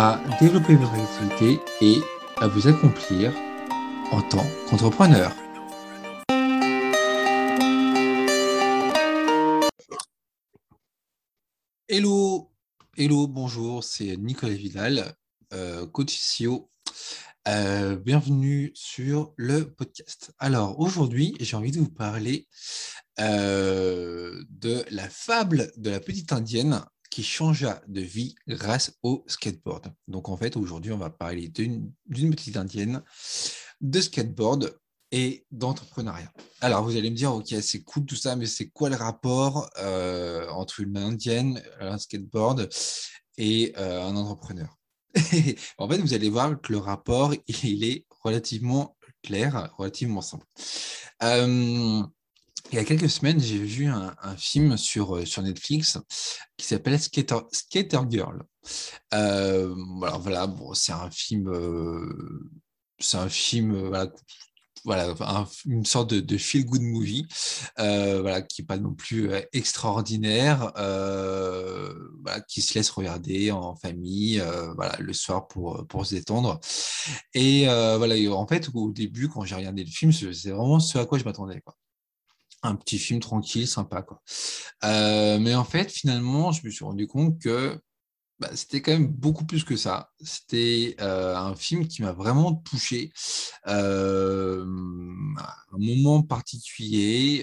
à développer votre activité et à vous accomplir en tant qu'entrepreneur. Hello, hello, bonjour, c'est Nicolas Vidal, euh, coach SEO. Euh, bienvenue sur le podcast. Alors aujourd'hui, j'ai envie de vous parler euh, de la fable de la petite indienne qui changea de vie grâce au skateboard. Donc en fait, aujourd'hui, on va parler d'une petite indienne, de skateboard et d'entrepreneuriat. Alors vous allez me dire, ok, c'est cool tout ça, mais c'est quoi le rapport euh, entre une indienne, un skateboard et euh, un entrepreneur? En fait, vous allez voir que le rapport, il est relativement clair, relativement simple. Euh, il y a quelques semaines, j'ai vu un, film sur, euh, sur Netflix qui s'appelle Skater, Girl. Euh, voilà, c'est un film, euh, c'est un film, voilà, une sorte de, feel good movie, voilà, qui n'est pas non plus extraordinaire, qui se laisse regarder en famille, voilà, le soir pour, pour se détendre. Et voilà, en fait, au début, quand j'ai regardé le film, c'est vraiment ce à quoi je m'attendais, un petit film tranquille, sympa. Quoi. Euh, mais en fait, finalement, je me suis rendu compte que bah, c'était quand même beaucoup plus que ça. C'était euh, un film qui m'a vraiment touché. Euh, un moment particulier.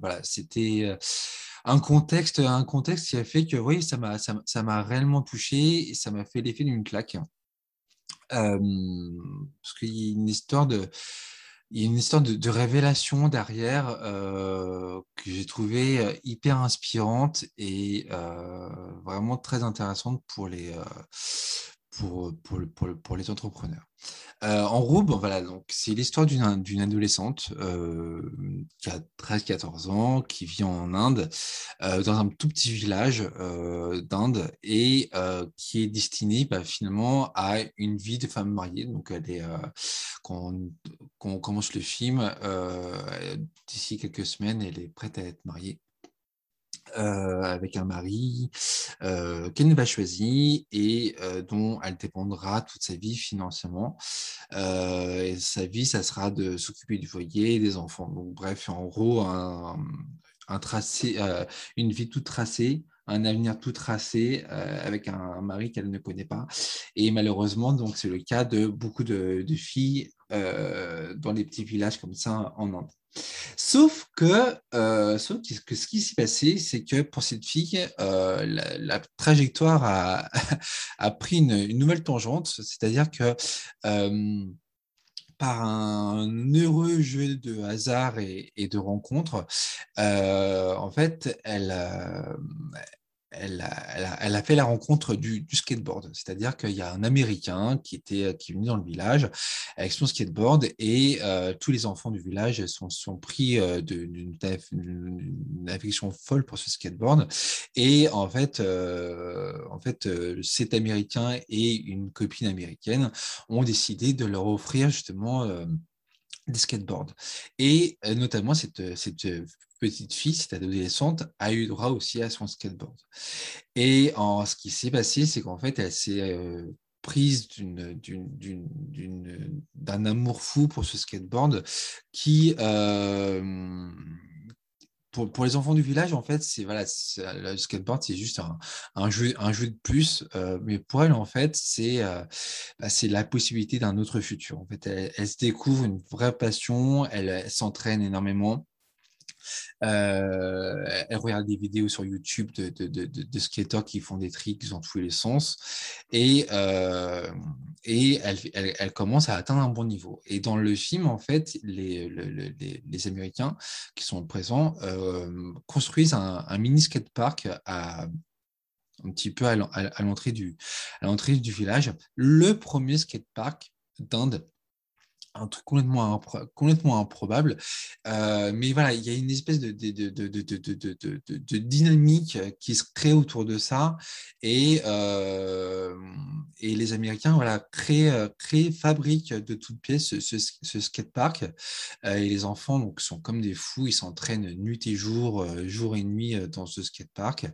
voilà, c'était un contexte, un contexte qui a fait que oui, ça m'a, ça, m'a réellement touché et ça m'a fait l'effet d'une claque. parce qu'il y a une histoire de il y a une histoire de, révélation derrière euh, que j'ai trouvé euh, hyper inspirante et euh, vraiment très intéressante pour les, pour, pour les entrepreneurs. Euh, en gros, voilà, donc c'est l'histoire d'une, adolescente euh, qui a 13-14 ans, qui vit en Inde, euh, dans un tout petit village d'Inde, et qui est destinée bah, finalement à une vie de femme mariée. Donc, quand, on commence le film, d'ici quelques semaines, elle est prête à être mariée. Avec un mari euh, qu'elle n'a pas choisi et euh, dont elle dépendra toute sa vie financièrement. et sa vie, ça sera de s'occuper du foyer des enfants. Donc, bref, en gros, un, tracé, une vie toute tracée un avenir tout tracé avec un, mari qu'elle ne connaît pas. Et malheureusement, donc c'est le cas de beaucoup de, de filles dans les petits villages comme ça en Inde. Sauf que, euh, sauf que ce qui s'est passé, c'est que pour cette fille, euh, la, trajectoire a, pris une, nouvelle tangente, c'est-à-dire que euh, par un heureux jeu de hasard et, et de rencontres, en fait, elle, elle a, fait la rencontre du, skateboard. C'est-à-dire qu'il y a un Américain qui, était, qui est venu dans le village avec son skateboard et euh, tous les enfants du village sont, sont pris euh, d'une affection folle pour ce skateboard. Et en fait, euh, en fait cet Américain et une copine américaine ont décidé de leur offrir justement des skateboards. Et notamment, cette petite fille, cette adolescente, a eu droit aussi à son skateboard. Et en, ce qui s'est passé, c'est qu'en fait, elle s'est prise d'un amour fou pour ce skateboard qui, pour, les enfants du village, en fait, c'est voilà, le skateboard, c'est juste un, jeu, de plus. mais pour elle, en fait, c'est bah, c'est la possibilité d'un autre futur. En fait, elle, se découvre une vraie passion, elle s'entraîne énormément. Euh, elle regarde des vidéos sur YouTube de, de, de, de, qui font des tricks dans tous les sens. Et, euh, et elle, elle, commence à atteindre un bon niveau. Et dans le film, en fait, les, les, les Américains qui sont présents euh, construisent un, mini skatepark à un petit peu à l'entrée du, du village, le premier skatepark d'Inde un truc complètement, complètement improbable. Euh, mais voilà, il y a une espèce de, de, de, dynamique qui se crée autour de ça. Et, euh, et les Américains voilà, créent, créent, fabriquent de toutes pièces ce, ce, skatepark. Euh, et les enfants donc, sont comme des fous, ils s'entraînent nuit et jour, jour et nuit dans ce skatepark,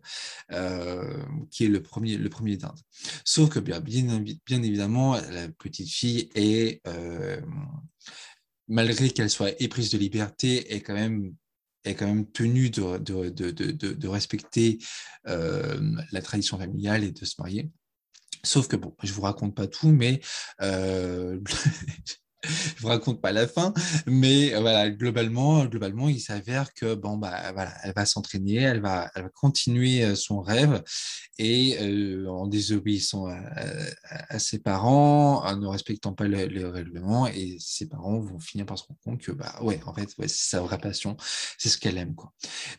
qui est le premier, le premier d'Inde. Sauf que bien, bien, bien évidemment, la petite fille est malgré qu'elle soit éprise de liberté, est quand même est quand même tenue de, de, de, de respecter euh, la tradition familiale et de se marier. Sauf que, bon, je vous raconte pas tout, mais euh, je vous raconte pas la fin, mais euh, voilà, globalement, globalement, il s'avère que bon bah voilà, elle va s'entraîner, elle va, elle va continuer euh, son rêve et euh, en désobéissant à, ses parents, en ne respectant pas le, le, règlement, et ses parents vont finir par se rendre compte que bah ouais, en fait, c'est sa vraie passion, c'est ce qu'elle aime quoi.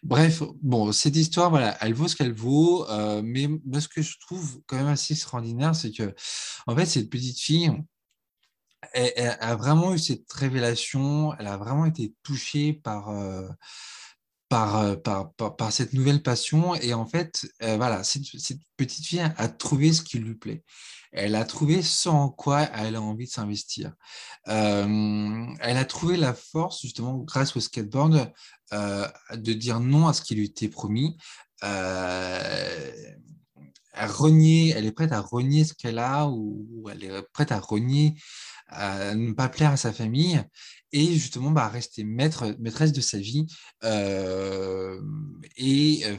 Bref, bon, cette histoire, voilà, elle vaut ce qu'elle vaut, mais ce que je trouve quand même assez extraordinaire, c'est que en fait, cette petite fille elle, a vraiment eu cette révélation, elle a vraiment été touchée par, euh, euh, par, par, par, cette nouvelle passion. Et en fait, euh, voilà, cette, petite fille a trouvé ce qui lui plaît. Elle a trouvé ce en quoi elle a envie de s'investir. elle a trouvé la force, justement, grâce au skateboard, de dire non à ce qui lui était promis. À elle est prête à renier ce qu'elle a ou elle est prête à renier à ne pas plaire à sa famille et justement bah, rester maître, maîtresse de sa vie euh, et, euh,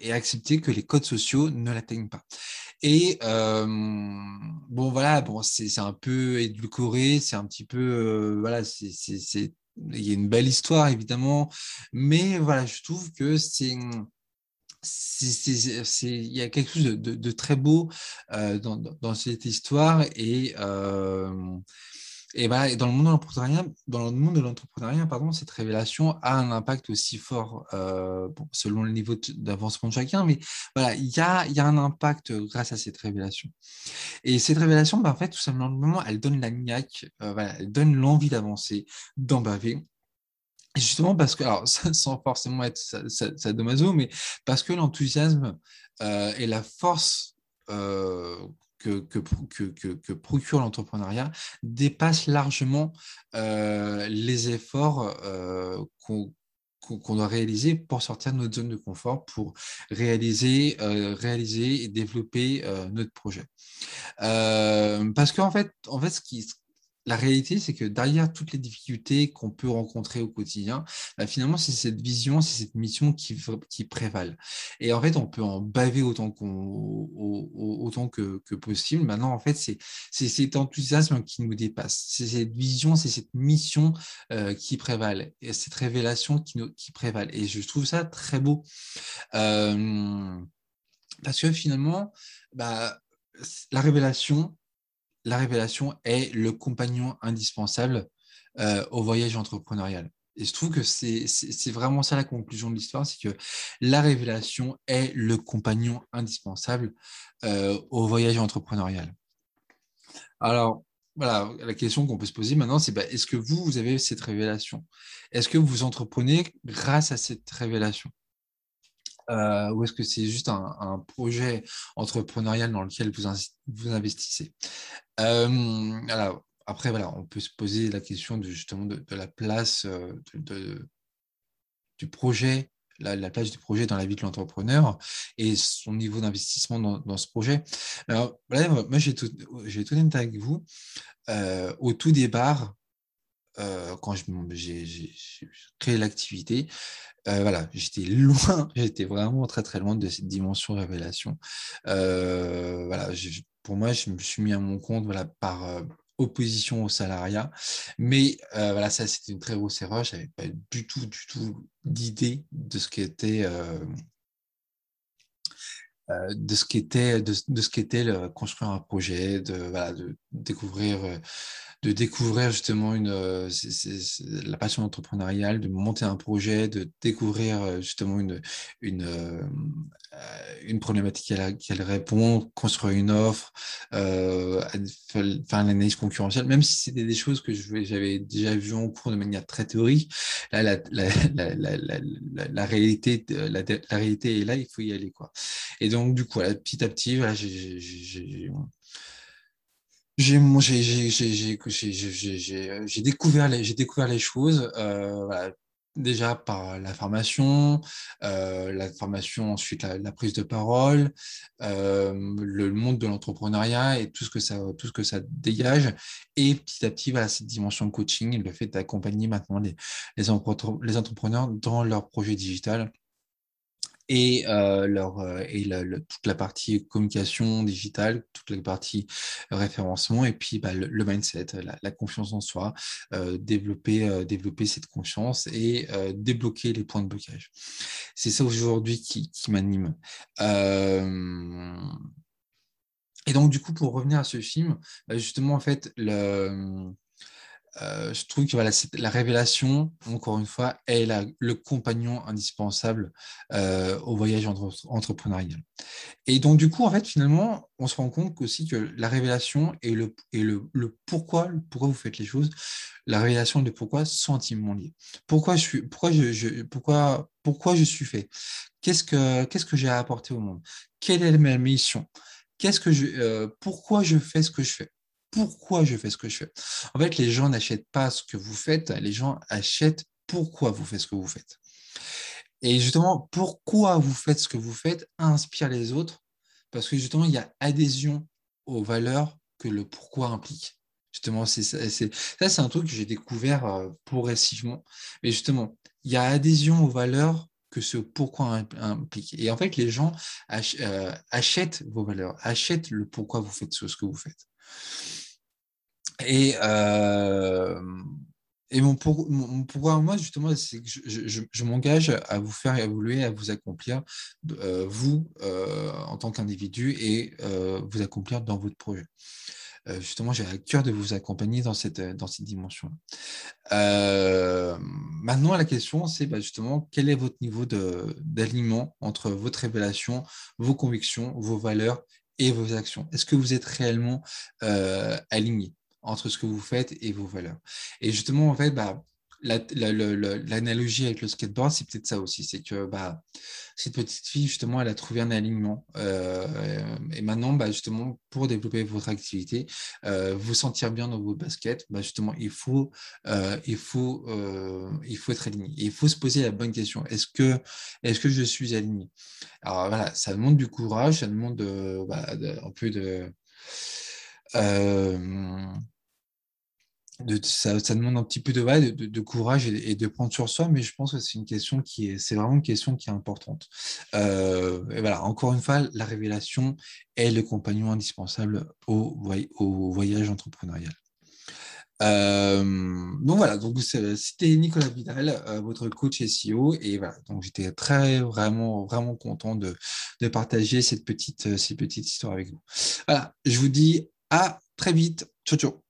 et, accepter que les codes sociaux ne l'atteignent pas. Et euh, bon voilà, bon c'est un peu édulcoré, c'est un petit peu voilà, c'est il y a une belle histoire évidemment, mais voilà, je trouve que c'est il y a quelque chose de, très beau euh, dans, cette histoire et euh, et, bah, dans le monde de l'entrepreneuriat, dans le monde de l'entrepreneuriat, pardon, cette révélation a un impact aussi fort, euh, selon le niveau d'avancement de chacun, mais voilà, il y a, un impact grâce à cette révélation. Et cette révélation, bah, en fait, tout simplement, elle donne la niaque, elle donne l'envie d'avancer, d'embaver, justement parce que, alors, sans forcément être sadomaso, mais parce que l'enthousiasme euh, et la force euh, que, procure l'entrepreneuriat dépassent largement euh, les efforts qu'on qu'on doit réaliser pour sortir de notre zone de confort, pour réaliser, réaliser et développer notre projet. parce qu'en fait, en fait, ce qui, la réalité, c'est que derrière toutes les difficultés qu'on peut rencontrer au quotidien, bah, finalement, c'est cette vision, c'est cette mission qui, prévalent. Et en fait, on peut en baver autant, autant que, possible. Maintenant, en fait, c'est cet enthousiasme qui nous dépasse. C'est cette vision, c'est cette mission euh, qui prévalent, et cette révélation qui, prévalent. Et je trouve ça très beau. Euh, parce que finalement, bah, la révélation, la révélation est le compagnon indispensable euh, au voyage entrepreneurial. Et je trouve que c'est vraiment ça la conclusion de l'histoire, c'est que la révélation est le compagnon indispensable euh, au voyage entrepreneurial. Alors, voilà, la question qu'on peut se poser maintenant, c'est bah, est-ce que vous, vous avez cette révélation? Est-ce que vous entreprenez grâce à cette révélation? Euh, ou est-ce que c'est juste un, projet entrepreneurial dans lequel vous, vous investissez? Euh, alors, après, voilà, on peut se poser la question de, justement de, la place euh, du projet, la, place du projet dans la vie de l'entrepreneur et son niveau d'investissement dans, ce projet. Alors, moi, j'ai tout, tout avec vous. Euh, au tout départ, quand j'ai créé l'activité, voilà, j'étais loin, j'étais vraiment très très loin de cette dimension révélation. voilà, pour moi, je me suis mis à mon compte voilà, par euh, opposition au salariat. Mais euh, voilà, ça, c'était une très grosse erreur. Je n'avais pas du tout, du tout d'idée de ce qu'était. Euh, de ce qu'était de, de, ce qu'était construire un projet de découvrir de découvrir justement une, la passion entrepreneuriale, de monter un projet, de découvrir justement une, une, une problématique à laquelle répond, construire une offre, faire l'analyse concurrentielle, même si c'était des choses que j'avais déjà vues en cours de manière très théorique. Là, la, la, réalité, la, réalité est là, il faut y aller. Quoi. Et donc, du coup, petit à petit, j'ai j'ai découvert les j'ai découvert les choses euh, déjà par la formation euh, la formation ensuite la, prise de parole euh, le monde de l'entrepreneuriat et tout ce que ça tout ce que ça dégage. Et petit à petit voilà cette dimension coaching le fait d'accompagner maintenant les les entrepreneurs dans leur projet digital et, euh, leur, euh, et toute la partie communication digitale, toute la partie référencement, et puis bah, le, mindset, la, confiance en soi, euh, développer, développer cette confiance et débloquer les points de blocage. C'est ça aujourd'hui qui, qui m'anime. Et donc, du coup, pour revenir à ce film, bah, justement, en fait, le, euh, je trouve que la révélation, encore une fois, est le compagnon indispensable euh, au voyage entrepreneurial. Et donc, du coup, en fait, finalement, on se rend compte aussi que la révélation et le, pourquoi, pourquoi vous faites les choses, la révélation le pourquoi sont intimement liés. Pourquoi je suis, pourquoi je, pourquoi, pourquoi je suis fait? Qu'est-ce que, qu'est-ce que j'ai à apporter au monde? Quelle est ma mission? Qu'est-ce que je, euh, pourquoi je fais ce que je fais? Pourquoi je fais ce que je fais. En fait, les gens n'achètent pas ce que vous faites, les gens achètent pourquoi vous faites ce que vous faites. Et justement, pourquoi vous faites ce que vous faites inspire les autres, parce que justement, il y a adhésion aux valeurs que le pourquoi implique. Justement, ça, c'est un truc que j'ai découvert euh, progressivement. Mais justement, il y a adhésion aux valeurs que ce pourquoi implique. Et en fait, les gens euh, achètent vos valeurs, achètent le pourquoi vous faites ce que vous faites. Et, euh, et mon, pour, pourquoi moi, justement, c'est que je, m'engage à vous faire évoluer, à vous accomplir, euh, vous, euh, en tant qu'individu, et vous accomplir dans votre projet. justement, j'ai à cœur de vous accompagner dans cette, dans cette dimension. maintenant, la question, c'est bah, justement, quel est votre niveau d'alignement entre votre révélation, vos convictions, vos valeurs et vos actions Est-ce que vous êtes réellement aligné entre ce que vous faites et vos valeurs? Et justement, en fait, bah, l'analogie avec le skateboard, c'est peut-être ça aussi. C'est que bah, cette petite fille, justement, elle a trouvé un alignement. Euh, et maintenant, bah, justement, pour développer votre activité, euh, vous sentir bien dans votre basket, bah, justement, il faut, euh, il, faut, il faut être aligné. il faut se poser la bonne question. Est-ce que, est que je suis aligné? Alors voilà, ça demande du courage, ça demande un peu de ça, demande un petit peu de, courage et, de prendre sur soi, mais je pense que c'est une question qui est, c'est vraiment une question qui est importante. Euh, voilà, encore une fois, la révélation est le compagnon indispensable au, voyage entrepreneurial. Euh, donc voilà, donc c'était Nicolas Vidal, euh, votre coach SEO, et voilà, donc j'étais très vraiment vraiment content de, de partager cette petite cette petite histoire avec vous. Voilà, je vous dis à très vite, ciao ciao.